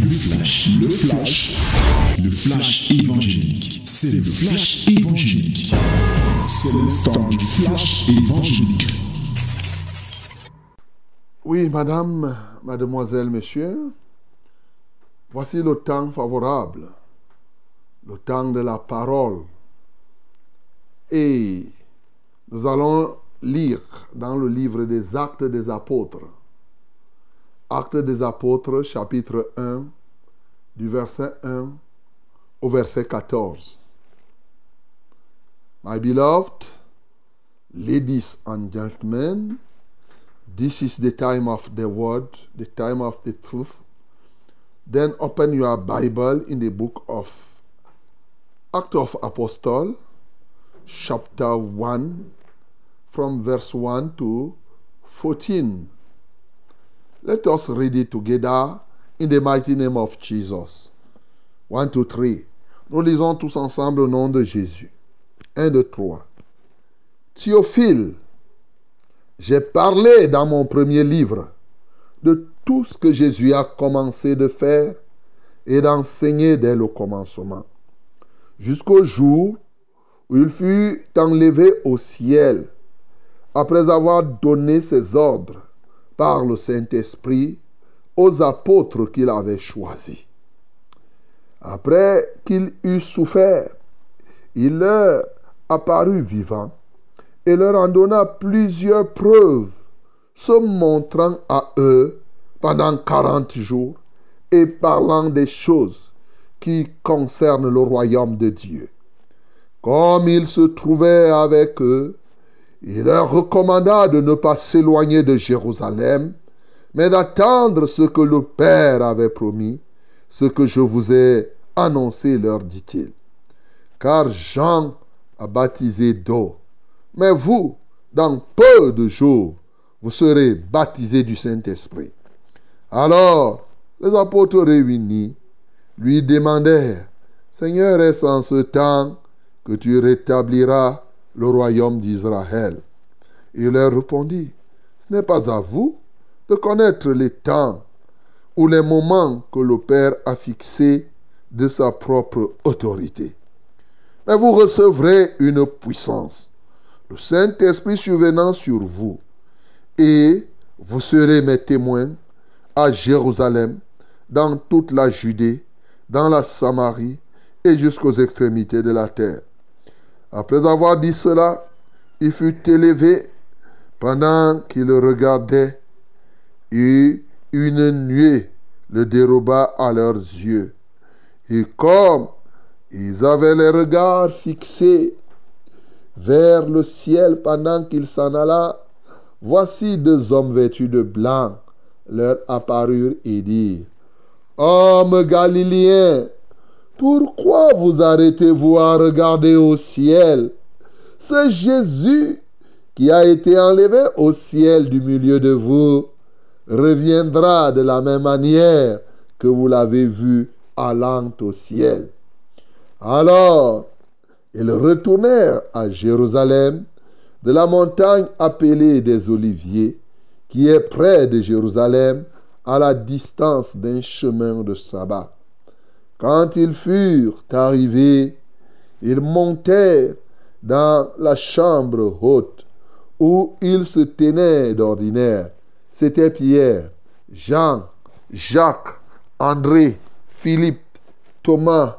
Le flash, le flash, le flash évangélique. C'est le flash évangélique. C'est le temps du flash évangélique. Oui, madame, mademoiselle, messieurs, voici le temps favorable, le temps de la parole. Et nous allons lire dans le livre des Actes des Apôtres. Actes des Apôtres, chapitre 1, du verset 1 au verset 14. My beloved, ladies and gentlemen, this is the time of the word, the time of the truth. Then open your Bible in the book of Acts of Apostle, chapter 1, from verse 1 to 14. Let us read it together in the mighty name of Jesus. 1, 2, 3. Nous lisons tous ensemble au nom de Jésus. 1, 2, 3. Théophile, j'ai parlé dans mon premier livre de tout ce que Jésus a commencé de faire et d'enseigner dès le commencement, jusqu'au jour où il fut enlevé au ciel, après avoir donné ses ordres par le Saint-Esprit aux apôtres qu'il avait choisis. Après qu'il eut souffert, il leur apparut vivant et leur en donna plusieurs preuves, se montrant à eux pendant quarante jours et parlant des choses qui concernent le royaume de Dieu. Comme il se trouvait avec eux, il leur recommanda de ne pas s'éloigner de Jérusalem, mais d'attendre ce que le Père avait promis, ce que je vous ai annoncé, leur dit-il. Car Jean a baptisé d'eau, mais vous, dans peu de jours, vous serez baptisés du Saint-Esprit. Alors, les apôtres réunis lui demandèrent, Seigneur, est-ce en ce temps que tu rétabliras le royaume d'Israël Il leur répondit, Ce n'est pas à vous de connaître les temps ou les moments que le Père a fixés de sa propre autorité. Mais vous recevrez une puissance, le Saint-Esprit survenant sur vous, et vous serez mes témoins à Jérusalem, dans toute la Judée, dans la Samarie et jusqu'aux extrémités de la terre. Après avoir dit cela, il fut élevé pendant qu'il regardait et une nuée le déroba à leurs yeux. Et comme ils avaient les regards fixés vers le ciel pendant qu'il s'en alla, voici deux hommes vêtus de blanc leur apparurent et dirent, Hommes galiléens, pourquoi vous arrêtez-vous à regarder au ciel? C'est Jésus qui a été enlevé au ciel du milieu de vous reviendra de la même manière que vous l'avez vu allant au ciel. Alors, ils retournèrent à Jérusalem de la montagne appelée des Oliviers, qui est près de Jérusalem, à la distance d'un chemin de sabbat. Quand ils furent arrivés, ils montèrent dans la chambre haute où ils se tenaient d'ordinaire. C'était Pierre, Jean, Jacques, André, Philippe, Thomas,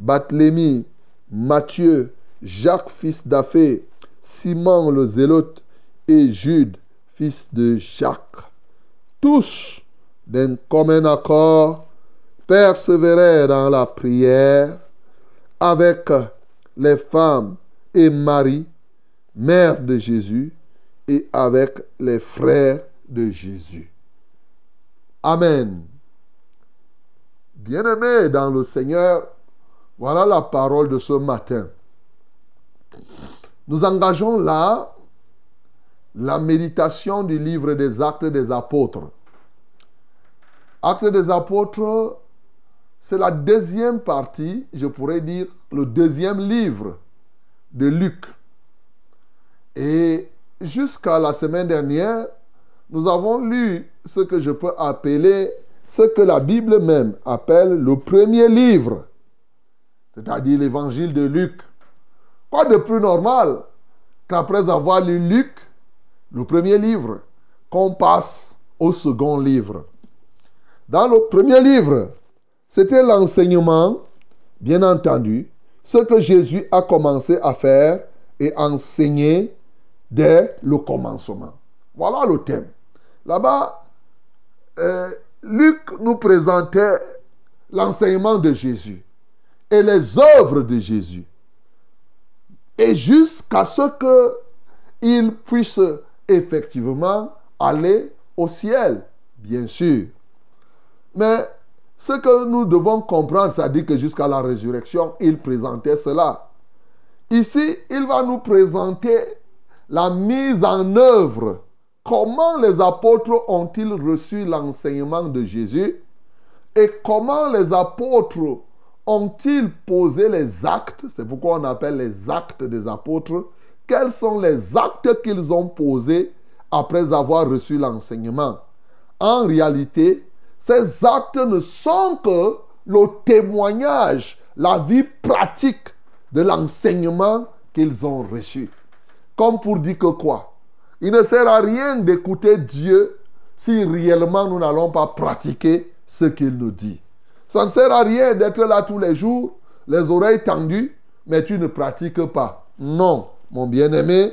Barthélemy, Matthieu, Jacques fils d'Aphée, Simon le Zélote et Jude fils de Jacques. Tous, d'un commun accord, persévérèrent dans la prière avec les femmes et Marie, mère de Jésus, et avec les frères de Jésus. Amen. Bien-aimés dans le Seigneur, voilà la parole de ce matin. Nous engageons là la méditation du livre des actes des apôtres. Actes des apôtres, c'est la deuxième partie, je pourrais dire le deuxième livre de Luc. Et jusqu'à la semaine dernière, nous avons lu ce que je peux appeler ce que la Bible même appelle le premier livre, c'est-à-dire l'évangile de Luc. Quoi de plus normal qu'après avoir lu Luc, le premier livre, qu'on passe au second livre? Dans le premier livre, c'était l'enseignement, bien entendu, ce que Jésus a commencé à faire et enseigner dès le commencement. Voilà le thème. Là-bas, euh, Luc nous présentait l'enseignement de Jésus et les œuvres de Jésus. Et jusqu'à ce qu'il puisse effectivement aller au ciel, bien sûr. Mais ce que nous devons comprendre, c'est-à-dire que jusqu'à la résurrection, il présentait cela. Ici, il va nous présenter la mise en œuvre. Comment les apôtres ont-ils reçu l'enseignement de Jésus? Et comment les apôtres ont-ils posé les actes? C'est pourquoi on appelle les actes des apôtres. Quels sont les actes qu'ils ont posés après avoir reçu l'enseignement? En réalité, ces actes ne sont que le témoignage, la vie pratique de l'enseignement qu'ils ont reçu. Comme pour dire que quoi? Il ne sert à rien d'écouter Dieu si réellement nous n'allons pas pratiquer ce qu'il nous dit. Ça ne sert à rien d'être là tous les jours, les oreilles tendues, mais tu ne pratiques pas. Non, mon bien-aimé,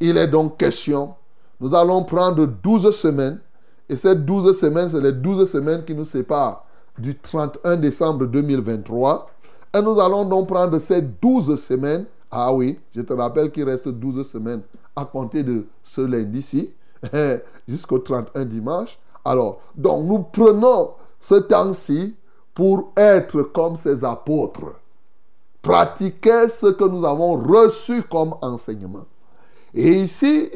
il est donc question. Nous allons prendre 12 semaines et ces 12 semaines, c'est les 12 semaines qui nous séparent du 31 décembre 2023. Et nous allons donc prendre ces 12 semaines. Ah oui, je te rappelle qu'il reste 12 semaines à compter de ce lundi-ci jusqu'au 31 dimanche. Alors, donc nous prenons ce temps-ci pour être comme ces apôtres. Pratiquer ce que nous avons reçu comme enseignement. Et ici,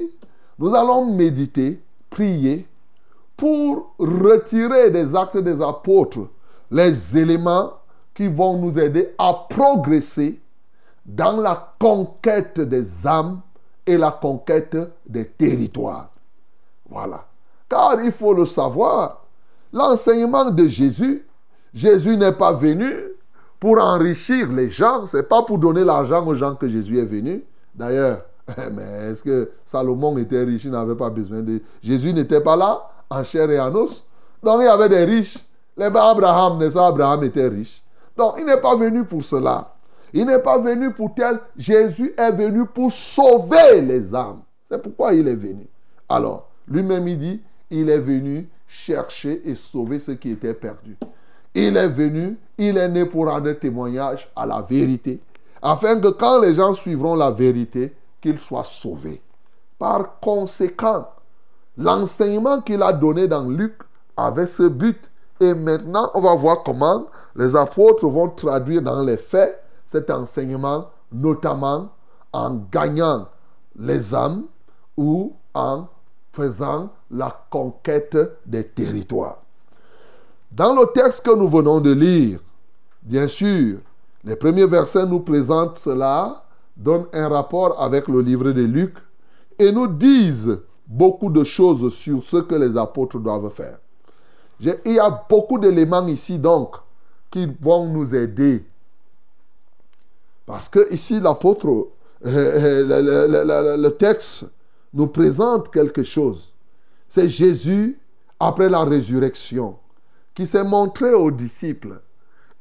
nous allons méditer, prier pour retirer des actes des apôtres les éléments qui vont nous aider à progresser dans la conquête des âmes et la conquête des territoires. Voilà. Car il faut le savoir, l'enseignement de Jésus, Jésus n'est pas venu pour enrichir les gens, c'est pas pour donner l'argent aux gens que Jésus est venu. D'ailleurs, mais est-ce que Salomon était riche, il n'avait pas besoin de... Jésus n'était pas là? En chair et en os. Donc il y avait des riches. Les Abraham, n'est-ce Abraham était riche. Donc il n'est pas venu pour cela. Il n'est pas venu pour tel. Jésus est venu pour sauver les âmes. C'est pourquoi il est venu. Alors, lui-même, il dit, il est venu chercher et sauver ceux qui étaient perdus. Il est venu, il est né pour rendre témoignage à la vérité, afin que quand les gens suivront la vérité, qu'ils soient sauvés. Par conséquent, L'enseignement qu'il a donné dans Luc avait ce but. Et maintenant, on va voir comment les apôtres vont traduire dans les faits cet enseignement, notamment en gagnant les âmes ou en faisant la conquête des territoires. Dans le texte que nous venons de lire, bien sûr, les premiers versets nous présentent cela, donnent un rapport avec le livre de Luc et nous disent beaucoup de choses sur ce que les apôtres doivent faire. Il y a beaucoup d'éléments ici donc qui vont nous aider. Parce que ici l'apôtre, le, texte nous présente quelque chose. C'est Jésus après la résurrection qui s'est montré aux disciples.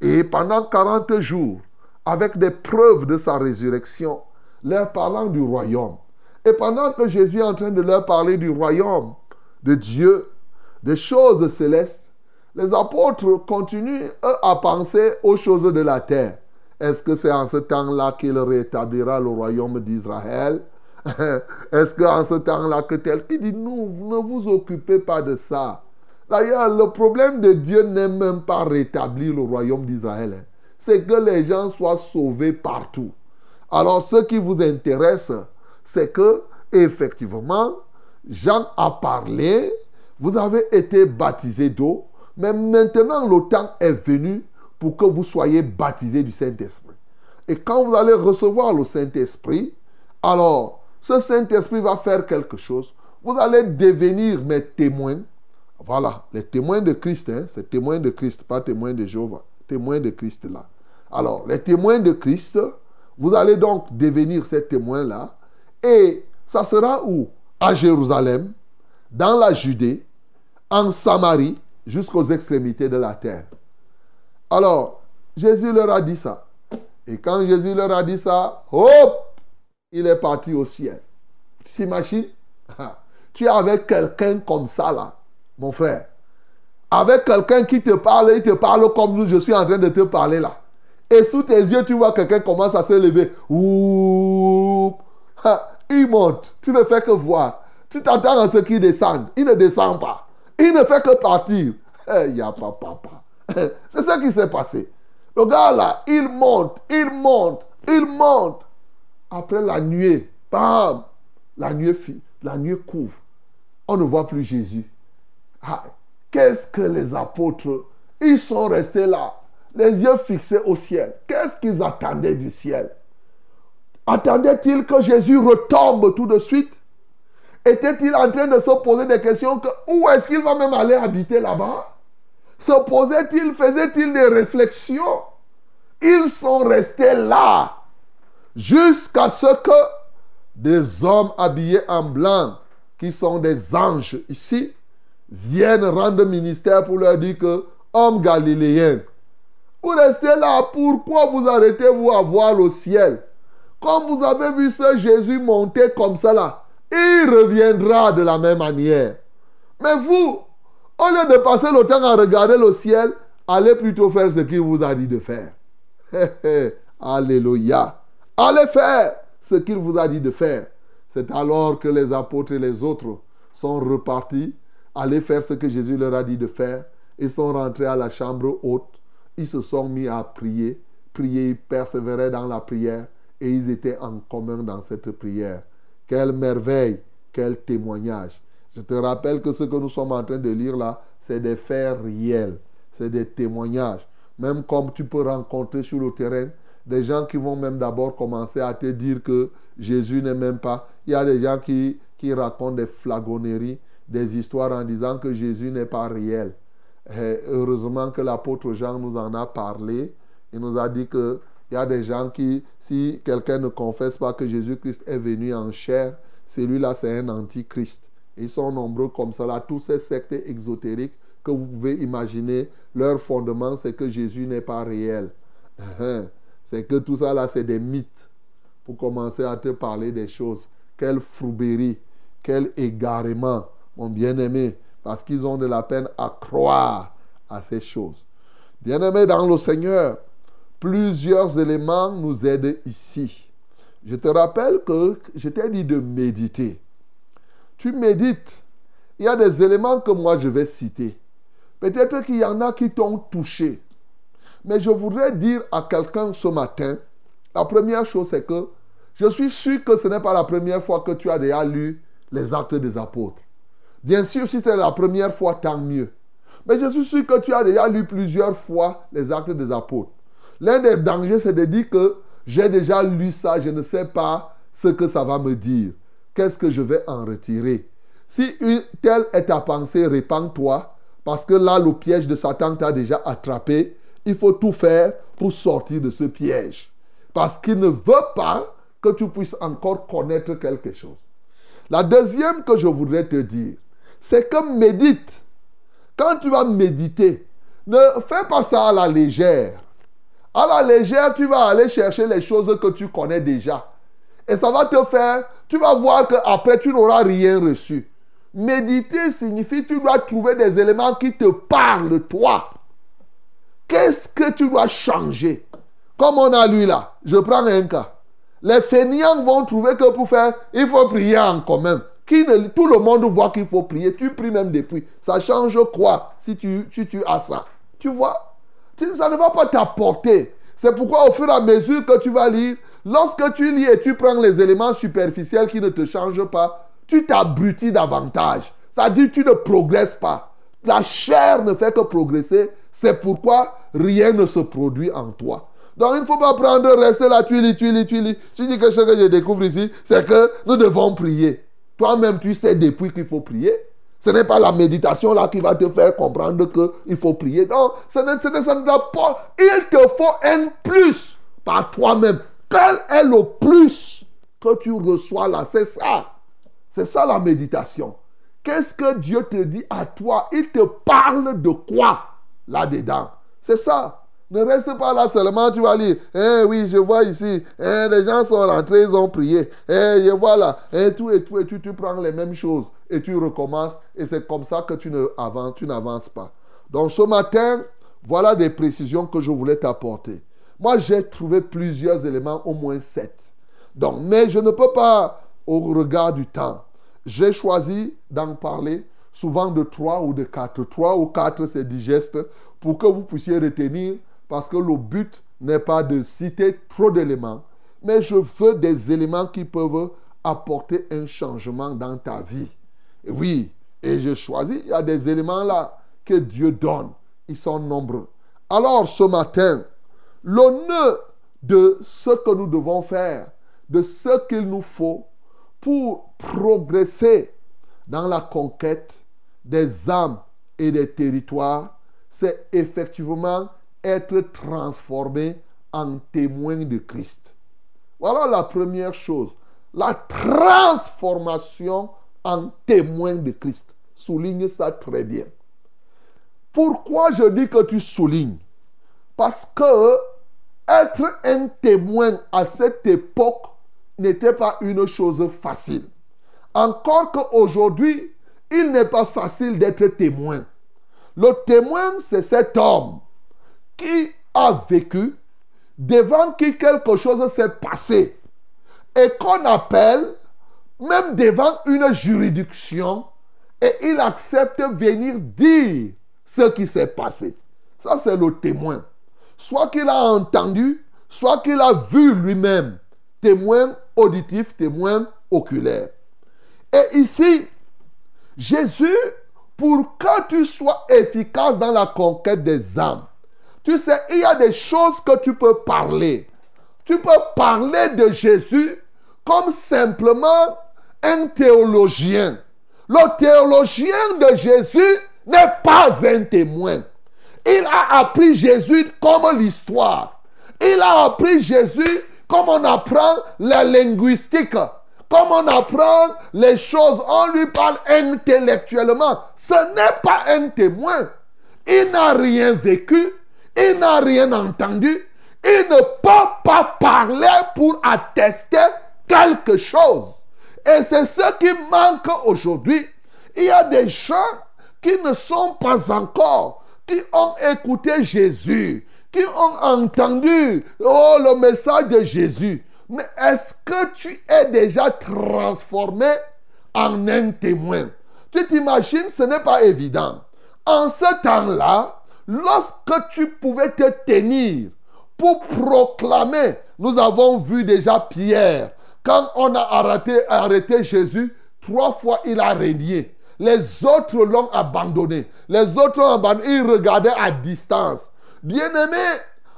Et pendant 40 jours, avec des preuves de sa résurrection, leur parlant du royaume. Et pendant que Jésus est en train de leur parler du royaume de Dieu, des choses célestes, les apôtres continuent, eux, à penser aux choses de la terre. Est-ce que c'est en ce temps-là qu'il rétablira le royaume d'Israël? Est-ce qu'en ce temps-là que tel? Qui dit, non, ne vous occupez pas de ça. D'ailleurs, le problème de Dieu n'est même pas rétablir le royaume d'Israël. Hein. C'est que les gens soient sauvés partout. Alors, ce qui vous intéresse, c'est que, effectivement, Jean a parlé, vous avez été baptisé d'eau, mais maintenant le temps est venu pour que vous soyez baptisés du Saint-Esprit. Et quand vous allez recevoir le Saint-Esprit, alors ce Saint-Esprit va faire quelque chose. Vous allez devenir mes témoins Voilà, les témoins de Christ, hein, c'est témoins de Christ, pas témoins de Jéhovah. Témoins de Christ là. Alors, les témoins de Christ, vous allez donc devenir ces témoins-là. Et ça sera où? À Jérusalem, dans la Judée, en Samarie, jusqu'aux extrémités de la terre. Alors, Jésus leur a dit ça. Et quand Jésus leur a dit ça, hop, il est parti au ciel. Tu t'imagines? Tu es avec quelqu'un comme ça là, mon frère. Avec quelqu'un qui te parle, il te parle comme nous, je suis en train de te parler là. Et sous tes yeux, tu vois quelqu'un commence à se lever. Ouh, il monte. Tu ne fais que voir. Tu t'attends à ce qu'il descende. Il ne descend pas. Il ne fait que partir. Il n'y a pas papa. C'est ce qui s'est passé. Le gars là, il monte, il monte, il monte. Après la nuit, bam, la nuit, la nuit couvre. On ne voit plus Jésus. Ah, qu'est-ce que les apôtres, ils sont restés là, les yeux fixés au ciel. Qu'est-ce qu'ils attendaient du ciel? Attendaient-ils que Jésus retombe tout de suite? Était-il en train de se poser des questions que où est-ce qu'il va même aller habiter là-bas? Se posait-il, faisait-il des réflexions? Ils sont restés là jusqu'à ce que des hommes habillés en blanc, qui sont des anges ici, viennent rendre ministère pour leur dire que, hommes galiléens, vous restez là, pourquoi vous arrêtez-vous à voir le ciel? Comme vous avez vu ce Jésus monter comme là, il reviendra de la même manière. Mais vous, au lieu de passer le temps à regarder le ciel, allez plutôt faire ce qu'il vous a dit de faire. Alléluia. Allez faire ce qu'il vous a dit de faire. C'est alors que les apôtres et les autres sont repartis, allez faire ce que Jésus leur a dit de faire, et sont rentrés à la chambre haute. Ils se sont mis à prier, prier, ils persévéraient dans la prière, et ils étaient en commun dans cette prière. Quelle merveille, quel témoignage. Je te rappelle que ce que nous sommes en train de lire là, c'est des faits réels, c'est des témoignages. Même comme tu peux rencontrer sur le terrain des gens qui vont même d'abord commencer à te dire que Jésus n'est même pas. Il y a des gens qui, qui racontent des flagonneries, des histoires en disant que Jésus n'est pas réel. heureusement que l'apôtre Jean nous en a parlé. Il nous a dit que il y a des gens qui, si quelqu'un ne confesse pas que Jésus-Christ est venu en chair, celui-là, c'est un antichrist. Ils sont nombreux comme. Là, tous ces sectes exotériques que vous pouvez imaginer, leur fondement, c'est que Jésus n'est pas réel. Hein c'est que tout ça là, c'est des mythes pour commencer à te parler des choses. Quelle frouberie, quel égarement, mon bien-aimé, parce qu'ils ont de la peine à croire à ces choses. Bien-aimé dans le Seigneur, plusieurs éléments nous aident ici. Je te rappelle que je t'ai dit de méditer. Tu médites. Il y a des éléments que moi je vais citer. Peut-être qu'il y en a qui t'ont touché. Mais je voudrais dire à quelqu'un ce matin, la première chose c'est que je suis sûr que ce n'est pas la première fois que tu as déjà lu les actes des apôtres. Bien sûr, si c'est la première fois, tant mieux. Mais je suis sûr que tu as déjà lu plusieurs fois les actes des apôtres. L'un des dangers, c'est de dire que j'ai déjà lu ça, je ne sais pas ce que ça va me dire. Qu'est-ce que je vais en retirer? Si telle est ta pensée, répands-toi, parce que là, le piège de Satan t'a déjà attrapé il faut tout faire pour sortir de ce piège. Parce qu'il ne veut pas que tu puisses encore connaître quelque chose. La deuxième que je voudrais te dire, c'est que médite. Quand tu vas méditer, ne fais pas ça à la légère. À la légère, tu vas aller chercher les choses que tu connais déjà. Et ça va te faire, tu vas voir qu'après, tu n'auras rien reçu. Méditer signifie que tu dois trouver des éléments qui te parlent, toi. Qu'est-ce que tu dois changer? Comme on a lu là, je prends un cas. Les fainéants vont trouver que pour faire, il faut prier en commun. Tout le monde voit qu'il faut prier. Tu pries même depuis. Ça change quoi si tu, tu as ça? Tu vois? Ça ne va pas t'apporter. C'est pourquoi au fur et à mesure que tu vas lire, lorsque tu lis et tu prends les éléments superficiels qui ne te changent pas, tu t'abrutis davantage. C'est-à-dire tu ne progresses pas. La chair ne fait que progresser. C'est pourquoi rien ne se produit en toi. Donc il ne faut pas prendre, rester là, tu lis, tu lis, tu lis. Je dis que ce que je découvre ici, c'est que nous devons prier. Toi-même, tu sais depuis qu'il faut prier. Ce n'est pas la méditation là qui va te faire comprendre qu'il faut prier. Non, ce n'est, pas. Il te faut un plus par toi-même. Quel est le plus que tu reçois là? C'est ça. C'est ça la méditation. Qu'est-ce que Dieu te dit à toi? Il te parle de quoi là-dedans? C'est ça. Ne reste pas là seulement, tu vas lire. Eh oui, je vois ici. Eh, les gens sont rentrés, ils ont prié. Eh, je vois là. Eh, tout et tout, et tu, tu prends les mêmes choses. Et tu recommences. Et c'est comme ça que tu ne avances, tu n'avances pas. Donc ce matin, voilà des précisions que je voulais t'apporter. Moi, j'ai trouvé plusieurs éléments, au moins sept. Donc, mais je ne peux pas, au regard du temps, j'ai choisi d'en parler souvent de trois ou de quatre. Trois ou quatre, c'est digeste pour que vous puissiez retenir parce que le but n'est pas de citer trop d'éléments, mais je veux des éléments qui peuvent apporter un changement dans ta vie. Oui, et je choisis, il y a des éléments là que Dieu donne. Ils sont nombreux. Alors ce matin, le nœud de ce que nous devons faire, de ce qu'il nous faut pour progresser dans la conquête des âmes et des territoires, c'est effectivement être transformé en témoin de Christ. Voilà la première chose. La transformation en témoin de Christ. Souligne ça très bien. Pourquoi je dis que tu soulignes? Parce que être un témoin à cette époque n'était pas une chose facile. Encore qu'aujourd'hui, il n'est pas facile d'être témoin. Le témoin, c'est cet homme qui a vécu, devant qui quelque chose s'est passé, et qu'on appelle, même devant une juridiction, et il accepte venir dire ce qui s'est passé. Ça, c'est le témoin. Soit qu'il a entendu, soit qu'il a vu lui-même. Témoin auditif, témoin oculaire. Et ici, Jésus, pour que tu sois efficace dans la conquête des âmes, tu sais, il y a des choses que tu peux parler. Tu peux parler de Jésus comme simplement un théologien. Le théologien de Jésus n'est pas un témoin. Il a appris Jésus comme l'histoire. Il a appris Jésus comme on apprend la linguistique. Comme on apprend les choses, on lui parle intellectuellement. Ce n'est pas un témoin. Il n'a rien vécu, il n'a rien entendu, il ne peut pas parler pour attester quelque chose. Et c'est ce qui manque aujourd'hui. Il y a des gens qui ne sont pas encore, qui ont écouté Jésus, qui ont entendu oh, le message de Jésus. Mais est-ce que tu es déjà transformé en un témoin? Tu t'imagines, ce n'est pas évident. En ce temps-là, Lorsque tu pouvais te tenir pour proclamer, nous avons vu déjà Pierre, quand on a arrêté, Jésus, trois fois il a régné. Les autres l'ont abandonné. Les autres l'ont abandonné. Ils regardaient à distance. Bien-aimé,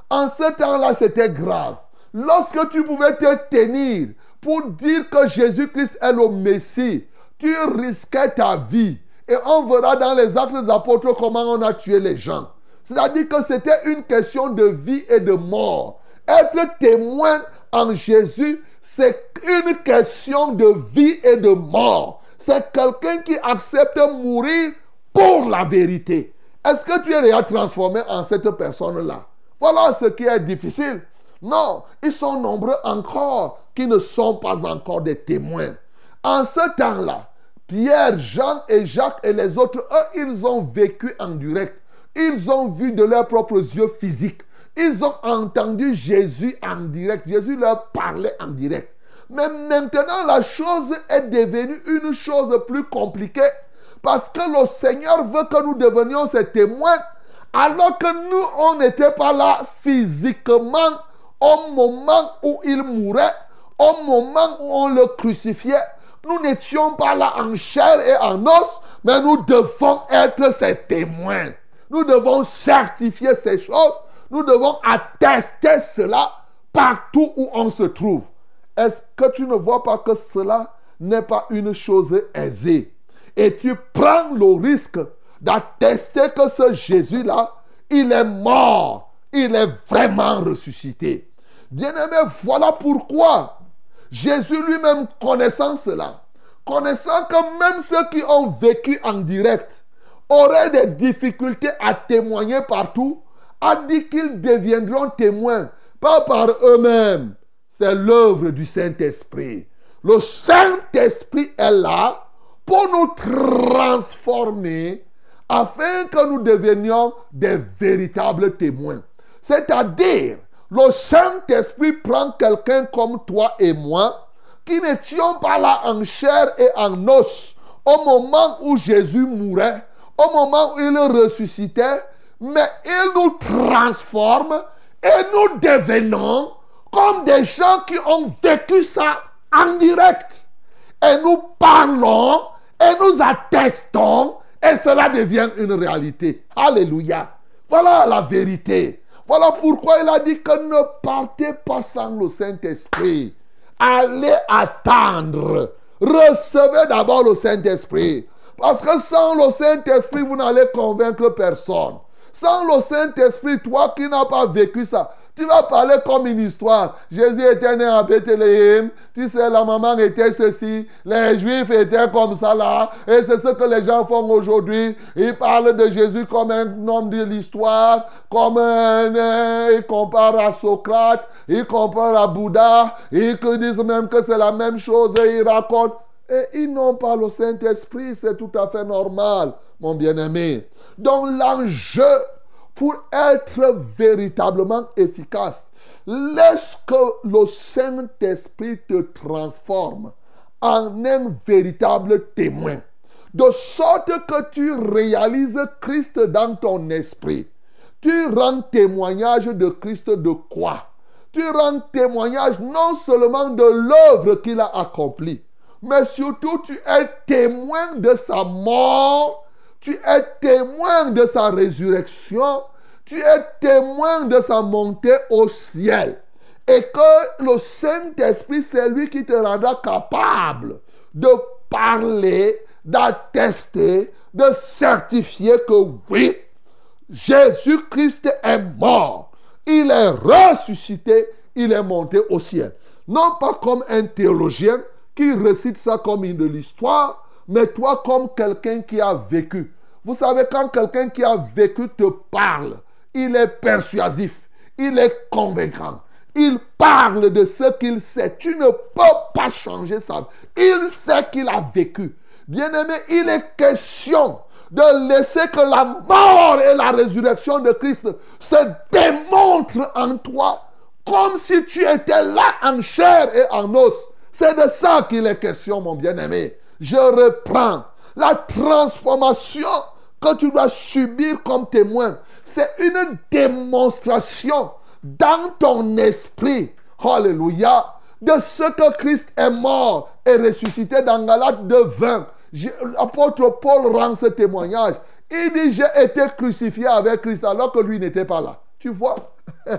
en ce temps-là, c'était grave. Lorsque tu pouvais te tenir pour dire que Jésus-Christ est le Messie, tu risquais ta vie. Et on verra dans les actes des apôtres comment on a tué les gens. C'est-à-dire que c'était une question de vie et de mort. Être témoin en Jésus, c'est une question de vie et de mort. C'est quelqu'un qui accepte mourir pour la vérité. Est-ce que tu es déjà transformé en cette personne-là? Voilà ce qui est difficile. Non, ils sont nombreux encore qui ne sont pas encore des témoins. En ce temps-là, Pierre, Jean et Jacques et les autres, eux, ils ont vécu en direct. Ils ont vu de leurs propres yeux physiques. Ils ont entendu Jésus en direct. Jésus leur parlait en direct. Mais maintenant, la chose est devenue une chose plus compliquée. Parce que le Seigneur veut que nous devenions ses témoins. Alors que nous, on n'était pas là physiquement au moment où il mourait, au moment où on le crucifiait. Nous n'étions pas là en chair et en os, mais nous devons être ses témoins. Nous devons certifier ces choses. Nous devons attester cela partout où on se trouve. Est-ce que tu ne vois pas que cela n'est pas une chose aisée? Et tu prends le risque d'attester que ce Jésus-là, il est mort, il est vraiment ressuscité. Bien-aimé, voilà pourquoi Jésus lui-même connaissant cela, connaissant que même ceux qui ont vécu en direct auraient des difficultés à témoigner partout, a dit qu'ils deviendront témoins, pas par eux-mêmes. C'est l'œuvre du Saint-Esprit. Le Saint-Esprit est là pour nous transformer afin que nous devenions des véritables témoins. C'est-à-dire, le Saint-Esprit prend quelqu'un comme toi et moi, qui n'étions pas là en chair et en os au moment où Jésus mourait, au moment où il ressuscitait, mais il nous transforme et nous devenons comme des gens qui ont vécu ça en direct. Et nous parlons et nous attestons et cela devient une réalité. Alléluia. Voilà la vérité. Voilà pourquoi il a dit que ne partez pas sans le Saint-Esprit. Allez attendre. Recevez d'abord le Saint-Esprit. Parce que sans le Saint-Esprit, vous n'allez convaincre personne. Sans le Saint-Esprit, toi qui n'as pas vécu ça, tu vas parler comme une histoire. Jésus était né à Bethléem. Tu sais, la maman était ceci. Les Juifs étaient comme ça là. Et c'est ce que les gens font aujourd'hui. Ils parlent de Jésus comme un homme de l'histoire. Comme un... Euh, ils comparent à Socrate. Ils comparent à Bouddha. Ils disent même que c'est la même chose. Et ils racontent. Et ils n'ont pas le Saint-Esprit. C'est tout à fait normal, mon bien-aimé. Donc l'enjeu pour être véritablement efficace, laisse que le Saint-Esprit te transforme en un véritable témoin. De sorte que tu réalises Christ dans ton esprit. Tu rends témoignage de Christ de quoi? Tu rends témoignage non seulement de l'œuvre qu'il a accomplie, mais surtout tu es témoin de sa mort tu es témoin de sa résurrection, tu es témoin de sa montée au ciel. Et que le Saint-Esprit, c'est lui qui te rendra capable de parler, d'attester, de certifier que oui, Jésus-Christ est mort. Il est ressuscité, il est monté au ciel. Non pas comme un théologien qui récite ça comme une de l'histoire, mais toi comme quelqu'un qui a vécu. Vous savez, quand quelqu'un qui a vécu te parle, il est persuasif, il est convaincant. Il parle de ce qu'il sait. Tu ne peux pas changer ça. Il sait qu'il a vécu. Bien-aimé, il est question de laisser que la mort et la résurrection de Christ se démontrent en toi comme si tu étais là en chair et en os. C'est de ça qu'il est question, mon bien-aimé je reprends. La transformation que tu dois subir comme témoin, c'est une démonstration dans ton esprit, alléluia, de ce que Christ est mort et ressuscité dans Galates 2, 20. L'apôtre Paul rend ce témoignage. Il dit, j'ai été crucifié avec Christ alors que lui n'était pas là. Tu vois?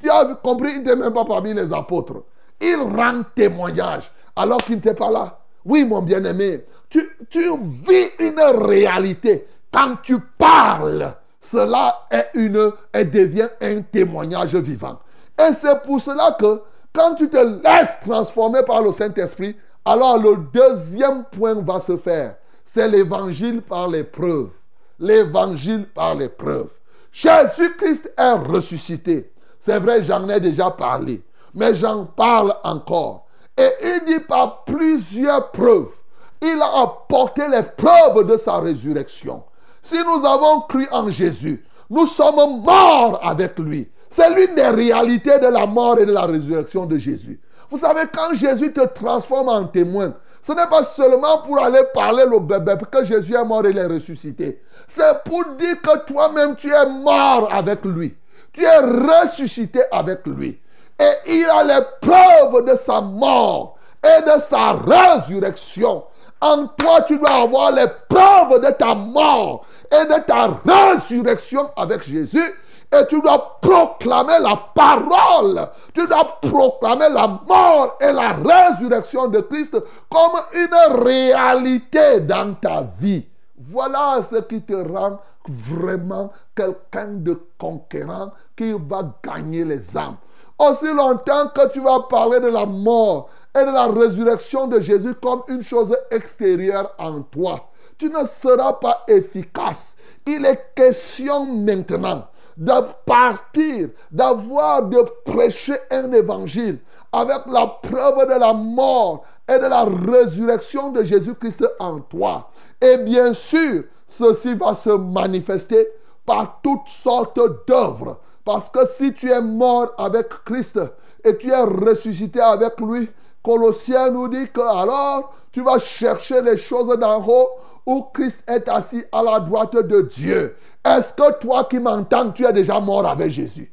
Tu as compris, il n'était même pas parmi les apôtres. Il rend témoignage alors qu'il n'était pas là. Oui, mon bien-aimé, tu, vis une réalité. Quand tu parles, cela est une, et devient un témoignage vivant. Et c'est pour cela que quand tu te laisses transformer par le Saint-Esprit, alors le deuxième point va se faire. C'est l'évangile par les preuves. L'évangile par les preuves. Jésus-Christ est ressuscité. C'est vrai, j'en ai déjà parlé. Mais j'en parle encore. Et il dit par plusieurs preuves, il a apporté les preuves de sa résurrection. Si nous avons cru en Jésus, nous sommes morts avec lui. C'est l'une des réalités de la mort et de la résurrection de Jésus. Vous savez, quand Jésus te transforme en témoin, ce n'est pas seulement pour aller parler le bébé que Jésus est mort et il est ressuscité. C'est pour dire que toi-même tu es mort avec lui. Tu es ressuscité avec lui. Et il a les preuves de sa mort et de sa résurrection En toi, tu dois avoir les preuves de ta mort et de ta résurrection avec Jésus. Et tu dois proclamer la parole. Tu dois proclamer la mort et la résurrection de Christ comme une réalité dans ta vie. Voilà ce qui te rend vraiment quelqu'un de conquérant qui va gagner les âmes. Aussi longtemps que tu vas parler de la mort et de la résurrection de Jésus comme une chose extérieure en toi, tu ne seras pas efficace. Il est question maintenant de partir, d'avoir, de prêcher un évangile avec la preuve de la mort et de la résurrection de Jésus-Christ en toi. Et bien sûr, ceci va se manifester par toutes sortes d'œuvres. Parce que si tu es mort avec Christ et tu es ressuscité avec lui, Colossiens nous dit que alors tu vas chercher les choses d'en haut où Christ est assis à la droite de Dieu. Est-ce que toi qui m'entends, tu es déjà mort avec Jésus?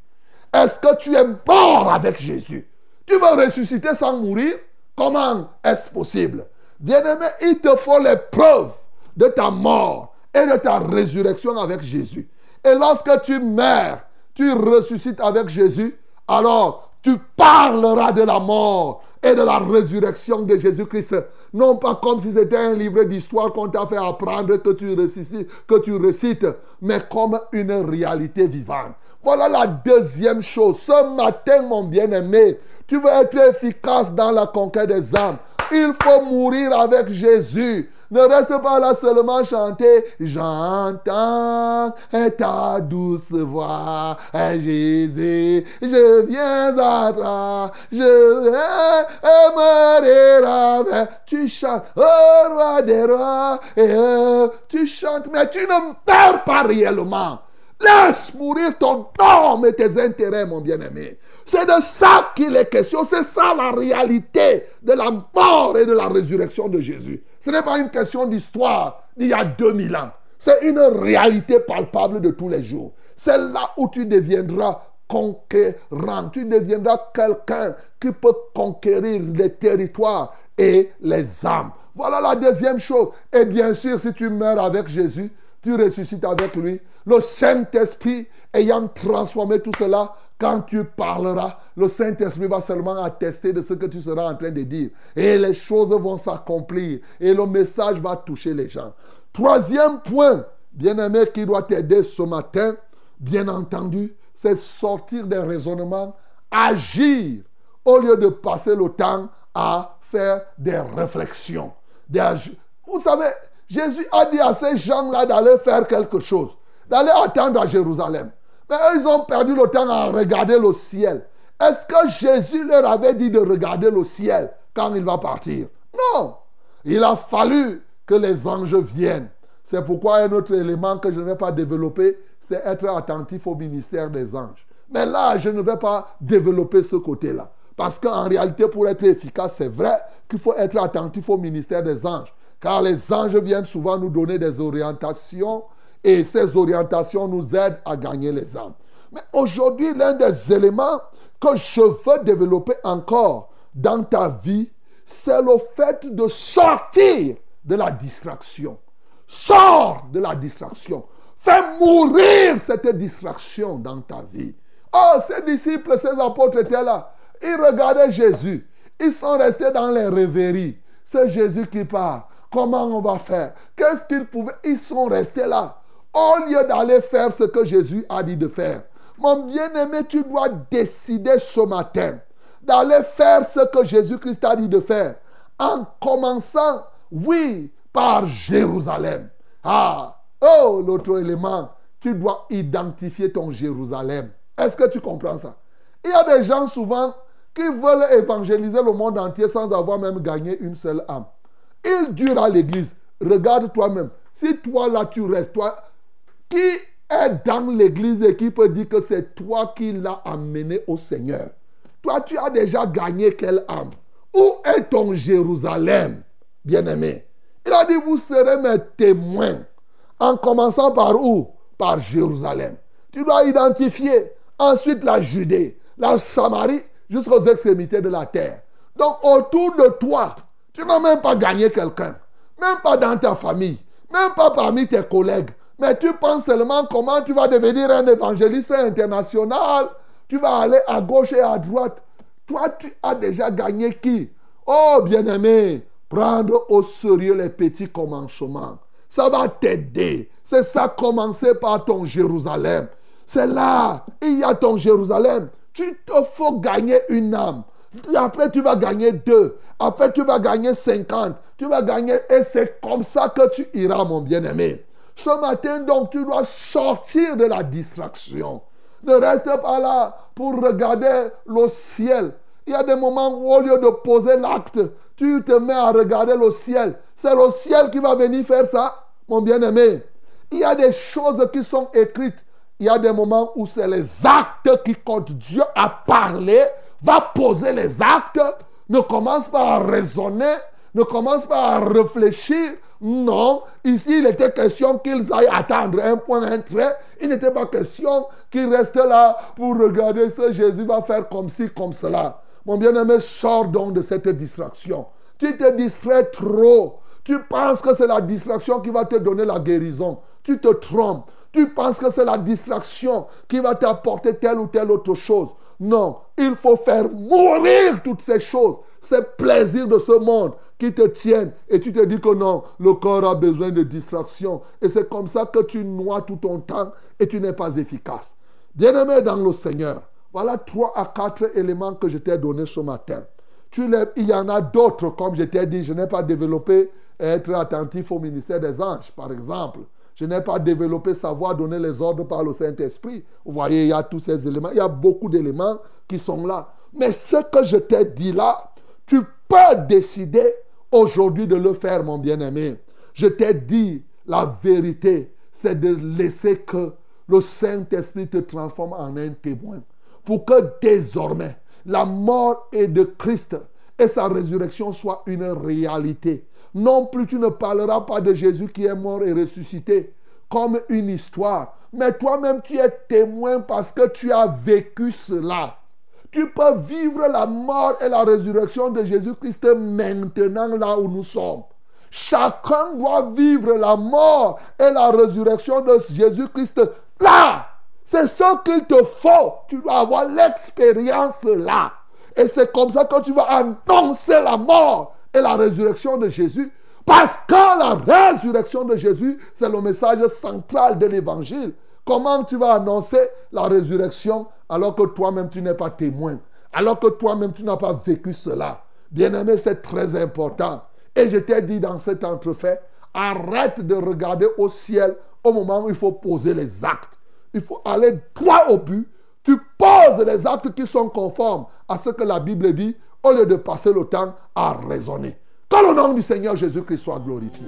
Est-ce que tu es mort avec Jésus? Tu veux ressusciter sans mourir? Comment est-ce possible? Bien-aimé, il te faut les preuves de ta mort et de ta résurrection avec Jésus. Et lorsque tu meurs, tu ressuscites avec Jésus, alors tu parleras de la mort et de la résurrection de Jésus-Christ. Non pas comme si c'était un livre d'histoire qu'on t'a fait apprendre que tu, récites, que tu récites, mais comme une réalité vivante. Voilà la deuxième chose. Ce matin, mon bien-aimé, tu veux être efficace dans la conquête des âmes. Il faut mourir avec Jésus. Ne reste pas là seulement chanter. J'entends ta douce voix, Jésus. Je viens à toi. Je aimerai Tu chantes, oh roi des rois. Et, tu chantes, mais tu ne meurs pas réellement. Laisse mourir ton homme et tes intérêts, mon bien-aimé. C'est de ça qu'il est question. C'est ça la réalité de la mort et de la résurrection de Jésus. Ce n'est pas une question d'histoire d'il y a 2000 ans. C'est une réalité palpable de tous les jours. C'est là où tu deviendras conquérant. Tu deviendras quelqu'un qui peut conquérir les territoires et les âmes. Voilà la deuxième chose. Et bien sûr, si tu meurs avec Jésus, tu ressuscites avec lui. Le Saint-Esprit ayant transformé tout cela, quand tu parleras, le Saint-Esprit va seulement attester de ce que tu seras en train de dire. Et les choses vont s'accomplir. Et le message va toucher les gens. Troisième point, bien-aimé, qui doit t'aider ce matin, bien entendu, c'est sortir des raisonnements, agir, au lieu de passer le temps à faire des réflexions. Vous savez, Jésus a dit à ces gens-là d'aller faire quelque chose, d'aller attendre à Jérusalem. Mais eux, ils ont perdu le temps à regarder le ciel. Est-ce que Jésus leur avait dit de regarder le ciel quand il va partir? Non. Il a fallu que les anges viennent. C'est pourquoi un autre élément que je ne vais pas développer, c'est être attentif au ministère des anges. Mais là, je ne vais pas développer ce côté-là. Parce qu'en réalité, pour être efficace, c'est vrai qu'il faut être attentif au ministère des anges. Car les anges viennent souvent nous donner des orientations et ces orientations nous aident à gagner les âmes. Mais aujourd'hui, l'un des éléments que je veux développer encore dans ta vie, c'est le fait de sortir de la distraction. Sors de la distraction. Fais mourir cette distraction dans ta vie. Oh, ces disciples, ces apôtres étaient là. Ils regardaient Jésus. Ils sont restés dans les rêveries. C'est Jésus qui parle. Comment on va faire? Qu'est-ce qu'ils pouvaient? Ils sont restés là. Au lieu d'aller faire ce que Jésus a dit de faire. Mon bien-aimé, tu dois décider ce matin d'aller faire ce que Jésus-Christ a dit de faire. En commençant, oui, par Jérusalem. Ah, oh, l'autre élément, tu dois identifier ton Jérusalem. Est-ce que tu comprends ça? Il y a des gens souvent qui veulent évangéliser le monde entier sans avoir même gagné une seule âme. Il dure à l'église. Regarde toi-même. Si toi là tu restes, toi, qui est dans l'église et qui peut dire que c'est toi qui l'as amené au Seigneur? Toi, tu as déjà gagné quelle âme? Où est ton Jérusalem, bien-aimé? Il a dit, vous serez mes témoins. En commençant par où? Par Jérusalem. Tu dois identifier ensuite la Judée, la Samarie, jusqu'aux extrémités de la terre. Donc autour de toi, tu n'as même pas gagné quelqu'un. même pas dans ta famille, même pas parmi tes collègues, mais tu penses seulement comment tu vas devenir un évangéliste international. Tu vas aller à gauche et à droite. Toi, tu as déjà gagné qui? Oh, bien-aimé, prendre au sérieux les petits commencements. Ça va t'aider. C'est ça, commencer par ton Jérusalem. C'est là, il y a ton Jérusalem. Tu te faut gagner une âme. Après, tu vas gagner deux. Après, tu vas gagner cinquante. Tu vas gagner. Et c'est comme ça que tu iras, mon bien-aimé. Ce matin, donc, tu dois sortir de la distraction. Ne reste pas là pour regarder le ciel. Il y a des moments où, au lieu de poser l'acte, tu te mets à regarder le ciel. C'est le ciel qui va venir faire ça, mon bien-aimé. Il y a des choses qui sont écrites. Il y a des moments où c'est les actes qui comptent. Dieu a parlé, va poser les actes. Ne commence pas à raisonner, ne commence pas à réfléchir, non, ici il était question qu'ils aillent attendre un point, un trait. Il n'était pas question qu'ils restent là pour regarder ce Jésus va faire comme ci, comme cela. Mon bien-aimé, sors donc de cette distraction. Tu te distrais trop. Tu penses que c'est la distraction qui va te donner la guérison. Tu te trompes. Tu penses que c'est la distraction qui va t'apporter telle ou telle autre chose. Non, il faut faire mourir toutes ces choses, ces plaisirs de ce monde qui te tiennent. Et tu te dis que non, le corps a besoin de distraction. Et c'est comme ça que tu noies tout ton temps et tu n'es pas efficace. Bien-aimé dans le Seigneur, voilà trois à quatre éléments que je t'ai donnés ce matin. Il y en a d'autres, comme je t'ai dit, je n'ai pas développé être attentif au ministère des anges, par exemple. Je n'ai pas développé savoir donner les ordres par le Saint-Esprit. Vous voyez, il y a tous ces éléments. Il y a beaucoup d'éléments qui sont là. Mais ce que je t'ai dit là, tu peux décider aujourd'hui de le faire, mon bien-aimé. Je t'ai dit la vérité, c'est de laisser que le Saint-Esprit te transforme en un témoin. Pour que désormais, la mort est de Christ et sa résurrection soit une réalité. Non plus tu ne parleras pas de Jésus qui est mort et ressuscité comme une histoire. Mais toi-même, tu es témoin parce que tu as vécu cela. Tu peux vivre la mort et la résurrection de Jésus-Christ maintenant là où nous sommes. Chacun doit vivre la mort et la résurrection de Jésus-Christ là. C'est ce qu'il te faut. Tu dois avoir l'expérience là. Et c'est comme ça que tu vas annoncer la mort et la résurrection de Jésus. Parce que la résurrection de Jésus, c'est le message central de l'évangile. Comment tu vas annoncer la résurrection alors que toi-même tu n'es pas témoin? Alors que toi-même tu n'as pas vécu cela? Bien-aimé, c'est très important. Et je t'ai dit dans cet entrefait, arrête de regarder au ciel au moment où il faut poser les actes. Il faut aller droit au but. Tu poses les actes qui sont conformes à ce que la Bible dit au lieu de passer le temps à raisonner. Que le nom du Seigneur Jésus-Christ soit glorifié.